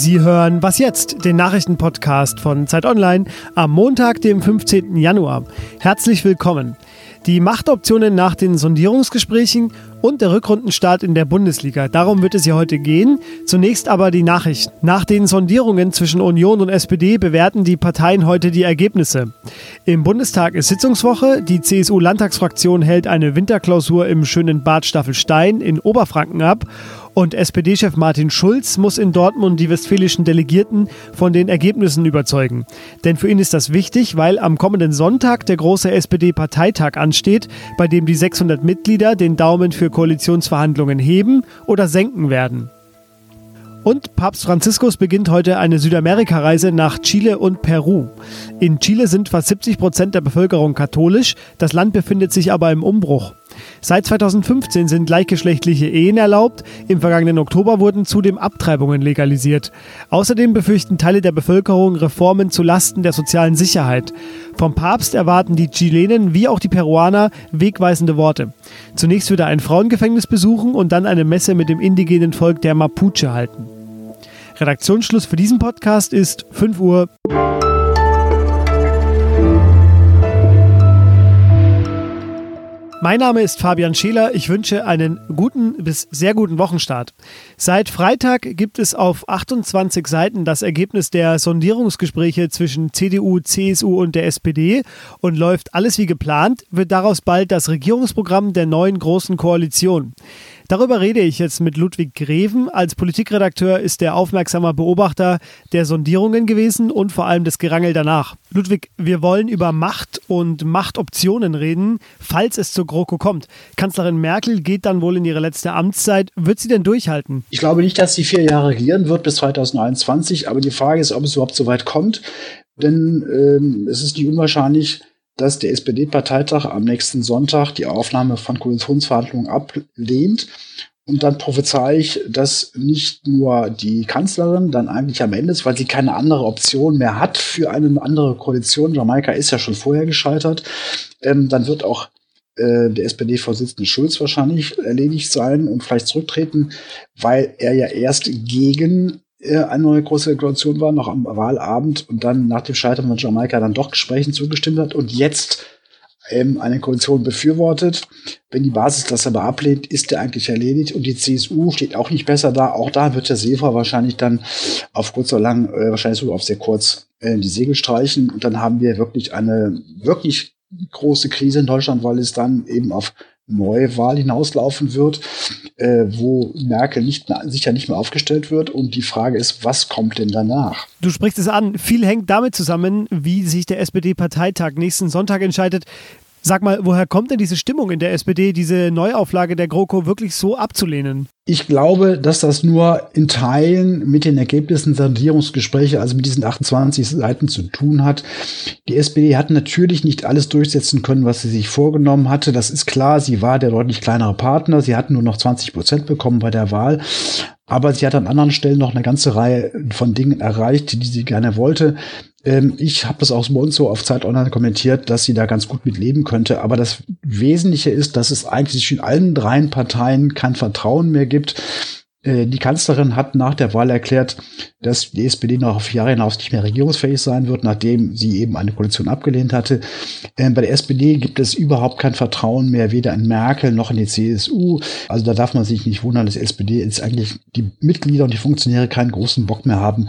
Sie hören Was jetzt, den Nachrichtenpodcast von Zeit Online am Montag, dem 15. Januar. Herzlich willkommen. Die Machtoptionen nach den Sondierungsgesprächen und der Rückrundenstart in der Bundesliga. Darum wird es hier heute gehen. Zunächst aber die Nachrichten. Nach den Sondierungen zwischen Union und SPD bewerten die Parteien heute die Ergebnisse. Im Bundestag ist Sitzungswoche. Die CSU-Landtagsfraktion hält eine Winterklausur im schönen Bad Staffelstein in Oberfranken ab. Und SPD-Chef Martin Schulz muss in Dortmund die westfälischen Delegierten von den Ergebnissen überzeugen. Denn für ihn ist das wichtig, weil am kommenden Sonntag der große SPD-Parteitag ansteht, bei dem die 600 Mitglieder den Daumen für Koalitionsverhandlungen heben oder senken werden. Und Papst Franziskus beginnt heute eine Südamerika-Reise nach Chile und Peru. In Chile sind fast 70 Prozent der Bevölkerung katholisch, das Land befindet sich aber im Umbruch. Seit 2015 sind gleichgeschlechtliche Ehen erlaubt, im vergangenen Oktober wurden zudem Abtreibungen legalisiert. Außerdem befürchten Teile der Bevölkerung Reformen zu Lasten der sozialen Sicherheit. Vom Papst erwarten die Chilenen wie auch die Peruaner wegweisende Worte. Zunächst wird er ein Frauengefängnis besuchen und dann eine Messe mit dem indigenen Volk der Mapuche halten. Redaktionsschluss für diesen Podcast ist 5 Uhr. Mein Name ist Fabian Scheler. Ich wünsche einen guten bis sehr guten Wochenstart. Seit Freitag gibt es auf 28 Seiten das Ergebnis der Sondierungsgespräche zwischen CDU, CSU und der SPD und läuft alles wie geplant, wird daraus bald das Regierungsprogramm der neuen großen Koalition. Darüber rede ich jetzt mit Ludwig Greven. Als Politikredakteur ist er aufmerksamer Beobachter der Sondierungen gewesen und vor allem des Gerangel danach. Ludwig, wir wollen über Macht und Machtoptionen reden, falls es zur GroKo kommt. Kanzlerin Merkel geht dann wohl in ihre letzte Amtszeit. Wird sie denn durchhalten? Ich glaube nicht, dass sie vier Jahre regieren wird bis 2021, aber die Frage ist, ob es überhaupt so weit kommt. Denn ähm, es ist nicht unwahrscheinlich, dass der SPD-Parteitag am nächsten Sonntag die Aufnahme von Koalitionsverhandlungen ablehnt. Und dann prophezei ich, dass nicht nur die Kanzlerin dann eigentlich am Ende ist, weil sie keine andere Option mehr hat für eine andere Koalition. Jamaika ist ja schon vorher gescheitert. Ähm, dann wird auch äh, der SPD-Vorsitzende Schulz wahrscheinlich erledigt sein und vielleicht zurücktreten, weil er ja erst gegen eine neue große Koalition war, noch am Wahlabend und dann nach dem Scheitern von Jamaika dann doch Gesprächen zugestimmt hat und jetzt ähm, eine Koalition befürwortet. Wenn die Basis das aber ablehnt, ist der eigentlich erledigt und die CSU steht auch nicht besser da. Auch da wird der Seefer wahrscheinlich dann auf kurz oder lang, äh, wahrscheinlich sogar auf sehr kurz äh, die Segel streichen und dann haben wir wirklich eine wirklich große Krise in Deutschland, weil es dann eben auf Neuwahl hinauslaufen wird, äh, wo Merkel nicht mehr, sicher nicht mehr aufgestellt wird. Und die Frage ist, was kommt denn danach? Du sprichst es an. Viel hängt damit zusammen, wie sich der SPD-Parteitag nächsten Sonntag entscheidet. Sag mal, woher kommt denn diese Stimmung in der SPD, diese Neuauflage der GroKo wirklich so abzulehnen? Ich glaube, dass das nur in Teilen mit den Ergebnissen der Sondierungsgespräche, also mit diesen 28 Seiten zu tun hat. Die SPD hat natürlich nicht alles durchsetzen können, was sie sich vorgenommen hatte. Das ist klar. Sie war der deutlich kleinere Partner. Sie hatten nur noch 20 Prozent bekommen bei der Wahl. Aber sie hat an anderen Stellen noch eine ganze Reihe von Dingen erreicht, die sie gerne wollte. Ähm, ich habe das auch so auf Zeit Online kommentiert, dass sie da ganz gut mit leben könnte. Aber das Wesentliche ist, dass es eigentlich in allen dreien Parteien kein Vertrauen mehr gibt. Äh, die Kanzlerin hat nach der Wahl erklärt, dass die SPD noch auf Jahre hinaus nicht mehr regierungsfähig sein wird, nachdem sie eben eine Koalition abgelehnt hatte. Ähm, bei der SPD gibt es überhaupt kein Vertrauen mehr, weder in Merkel noch in die CSU. Also da darf man sich nicht wundern, dass die SPD jetzt eigentlich die Mitglieder und die Funktionäre keinen großen Bock mehr haben,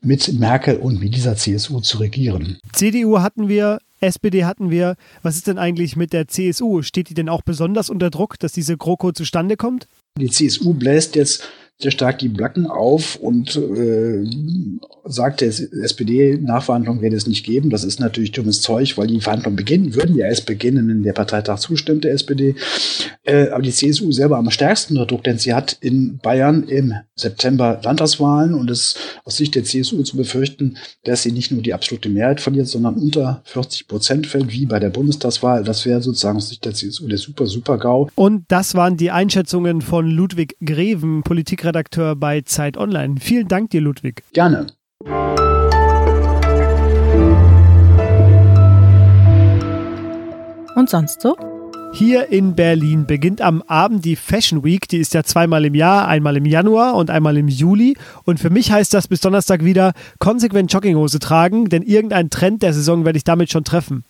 mit Merkel und mit dieser CSU zu regieren. CDU hatten wir, SPD hatten wir. Was ist denn eigentlich mit der CSU? Steht die denn auch besonders unter Druck, dass diese GroKo zustande kommt? Die CSU bläst jetzt sehr stark die Blacken auf und äh, sagt, der SPD-Nachverhandlung werde es nicht geben. Das ist natürlich dummes Zeug, weil die Verhandlungen beginnen, würden ja erst beginnen, wenn der Parteitag zustimmt, der SPD. Äh, aber die CSU selber am stärksten unter Druck, denn sie hat in Bayern im September Landtagswahlen und es aus Sicht der CSU zu befürchten, dass sie nicht nur die absolute Mehrheit verliert, sondern unter 40 Prozent fällt, wie bei der Bundestagswahl. Das wäre sozusagen aus Sicht der CSU der super, super GAU. Und das waren die Einschätzungen von Ludwig Greven, Politikredakteur Chefredakteur bei Zeit Online. Vielen Dank dir, Ludwig. Gerne. Und sonst so? Hier in Berlin beginnt am Abend die Fashion Week. Die ist ja zweimal im Jahr, einmal im Januar und einmal im Juli. Und für mich heißt das bis Donnerstag wieder konsequent Jogginghose tragen, denn irgendein Trend der Saison werde ich damit schon treffen.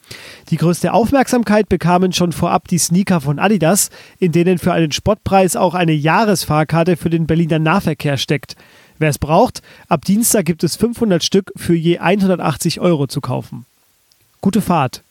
Die größte Aufmerksamkeit bekamen schon vorab die Sneaker von Adidas, in denen für einen Spottpreis auch eine Jahresfahrkarte für den Berliner Nahverkehr steckt. Wer es braucht, ab Dienstag gibt es 500 Stück für je 180 Euro zu kaufen. Gute Fahrt!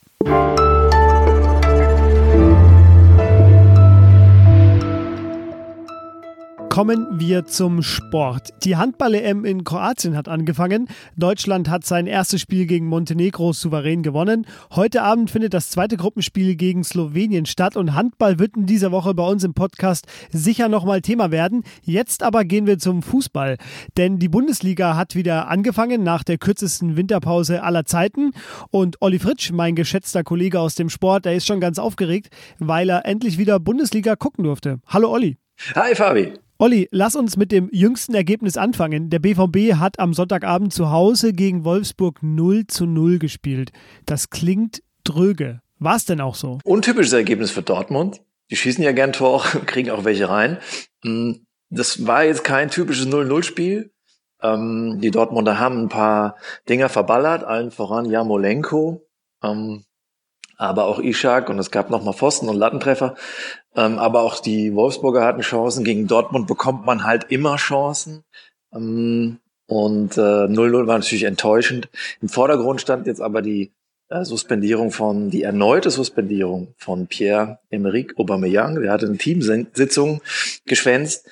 Kommen wir zum Sport. Die Handball-EM in Kroatien hat angefangen. Deutschland hat sein erstes Spiel gegen Montenegro souverän gewonnen. Heute Abend findet das zweite Gruppenspiel gegen Slowenien statt und Handball wird in dieser Woche bei uns im Podcast sicher nochmal Thema werden. Jetzt aber gehen wir zum Fußball, denn die Bundesliga hat wieder angefangen nach der kürzesten Winterpause aller Zeiten und Olli Fritsch, mein geschätzter Kollege aus dem Sport, der ist schon ganz aufgeregt, weil er endlich wieder Bundesliga gucken durfte. Hallo Olli. Hi Fabi. Olli, lass uns mit dem jüngsten Ergebnis anfangen. Der BVB hat am Sonntagabend zu Hause gegen Wolfsburg 0 zu 0 gespielt. Das klingt dröge. War es denn auch so? Untypisches Ergebnis für Dortmund. Die schießen ja gern Tor, kriegen auch welche rein. Hm, das war jetzt kein typisches 0-0-Spiel. Ähm, die Dortmunder haben ein paar Dinger verballert, allen voran Jamolenko. Ähm, aber auch Ishak und es gab nochmal Pfosten und Lattentreffer. Ähm, aber auch die Wolfsburger hatten Chancen. Gegen Dortmund bekommt man halt immer Chancen. Ähm, und 0-0 äh, war natürlich enttäuschend. Im Vordergrund stand jetzt aber die äh, Suspendierung von, die erneute Suspendierung von Pierre-Emerick Aubameyang. Der hatte eine Teamsitzung geschwänzt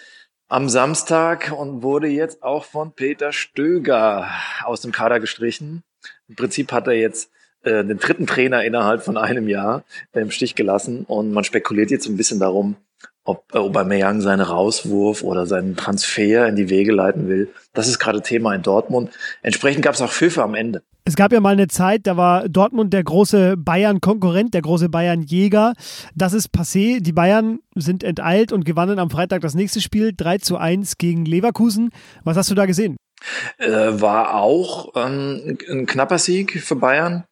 am Samstag und wurde jetzt auch von Peter Stöger aus dem Kader gestrichen. Im Prinzip hat er jetzt äh, den dritten Trainer innerhalb von einem Jahr im Stich gelassen und man spekuliert jetzt ein bisschen darum, ob Aubameyang seinen Rauswurf oder seinen Transfer in die Wege leiten will. Das ist gerade Thema in Dortmund. Entsprechend gab es auch Pfiffe am Ende. Es gab ja mal eine Zeit, da war Dortmund der große Bayern-Konkurrent, der große Bayern-Jäger. Das ist passé. Die Bayern sind enteilt und gewannen am Freitag das nächste Spiel 3 zu 1 gegen Leverkusen. Was hast du da gesehen? Äh, war auch ähm, ein knapper Sieg für Bayern.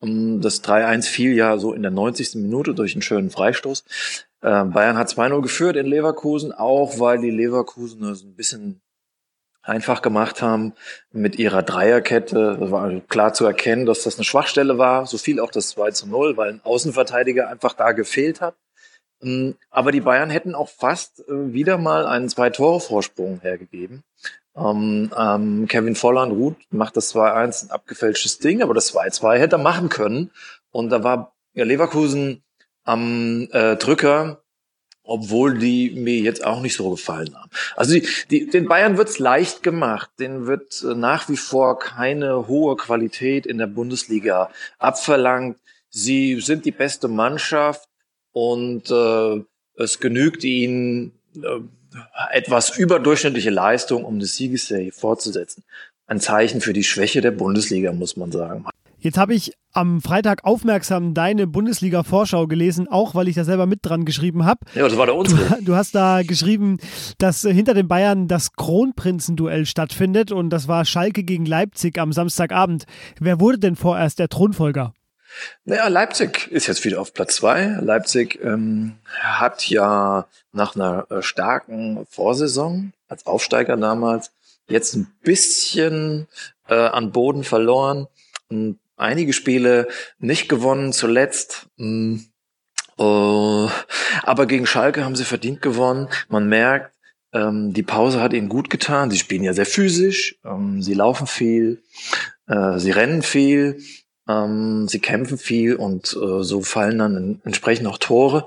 Das 3-1 fiel ja so in der 90. Minute durch einen schönen Freistoß. Ähm, Bayern hat 2-0 geführt in Leverkusen, auch weil die Leverkusen es ein bisschen einfach gemacht haben mit ihrer Dreierkette. Das war also klar zu erkennen, dass das eine Schwachstelle war. So viel auch das 2 0, weil ein Außenverteidiger einfach da gefehlt hat. Ähm, aber die Bayern hätten auch fast äh, wieder mal einen Zwei-Tore-Vorsprung hergegeben. Ähm, ähm, Kevin Volland, gut, macht das 2-1 ein abgefälschtes Ding, aber das 2-2 hätte er machen können. Und da war ja, Leverkusen am äh, Drücker, obwohl die mir jetzt auch nicht so gefallen haben. Also die, die, den Bayern wird's leicht gemacht. Den wird äh, nach wie vor keine hohe Qualität in der Bundesliga abverlangt. Sie sind die beste Mannschaft und äh, es genügt ihnen, äh, etwas überdurchschnittliche Leistung, um eine Siegesserie fortzusetzen. Ein Zeichen für die Schwäche der Bundesliga, muss man sagen. Jetzt habe ich am Freitag aufmerksam deine Bundesliga-Vorschau gelesen, auch weil ich da selber mit dran geschrieben habe. Ja, das war der unsere. Du, du, hast da geschrieben, dass hinter den Bayern das Kronprinzenduell stattfindet und das war Schalke gegen Leipzig am Samstagabend. Wer wurde denn vorerst der Thronfolger? Naja, Leipzig ist jetzt wieder auf Platz zwei. Leipzig ähm, hat ja nach einer äh, starken Vorsaison als Aufsteiger damals jetzt ein bisschen äh, an Boden verloren. Und einige Spiele nicht gewonnen, zuletzt. Mh, mm, äh, aber gegen Schalke haben sie verdient gewonnen. Man merkt, ähm, die Pause hat ihnen gut getan. Sie spielen ja sehr physisch, ähm, sie laufen viel, äh, sie rennen viel. Ähm, sie kämpfen viel und äh, so fallen dann entsprechend auch Tore.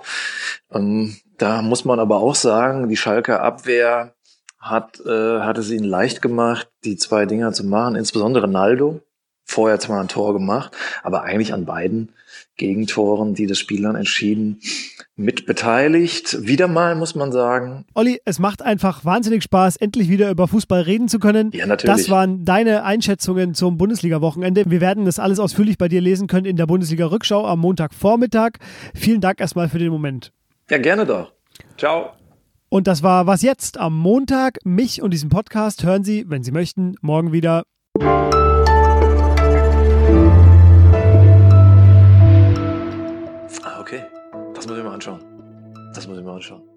Ähm, da muss man aber auch sagen, die Schalker Abwehr hat, äh, hat es ihnen leicht gemacht, die zwei Dinger zu machen, insbesondere Naldo. Vorher zwar ein Tor gemacht, aber eigentlich an beiden Gegentoren, die das Spiel dann entschieden, mit beteiligt. Wieder mal, muss man sagen. Olli, es macht einfach wahnsinnig Spaß, endlich wieder über Fußball reden zu können. Ja, natürlich. Das waren deine Einschätzungen zum Bundesliga-Wochenende. Wir werden das alles ausführlich bei dir lesen können in der Bundesliga-Rückschau am Montagvormittag. Vielen Dank erstmal für den Moment. Ja, gerne doch. Ciao. Und das war Was jetzt am Montag. Mich und diesen Podcast hören Sie, wenn Sie möchten, morgen wieder. Das muss ich mal anschauen.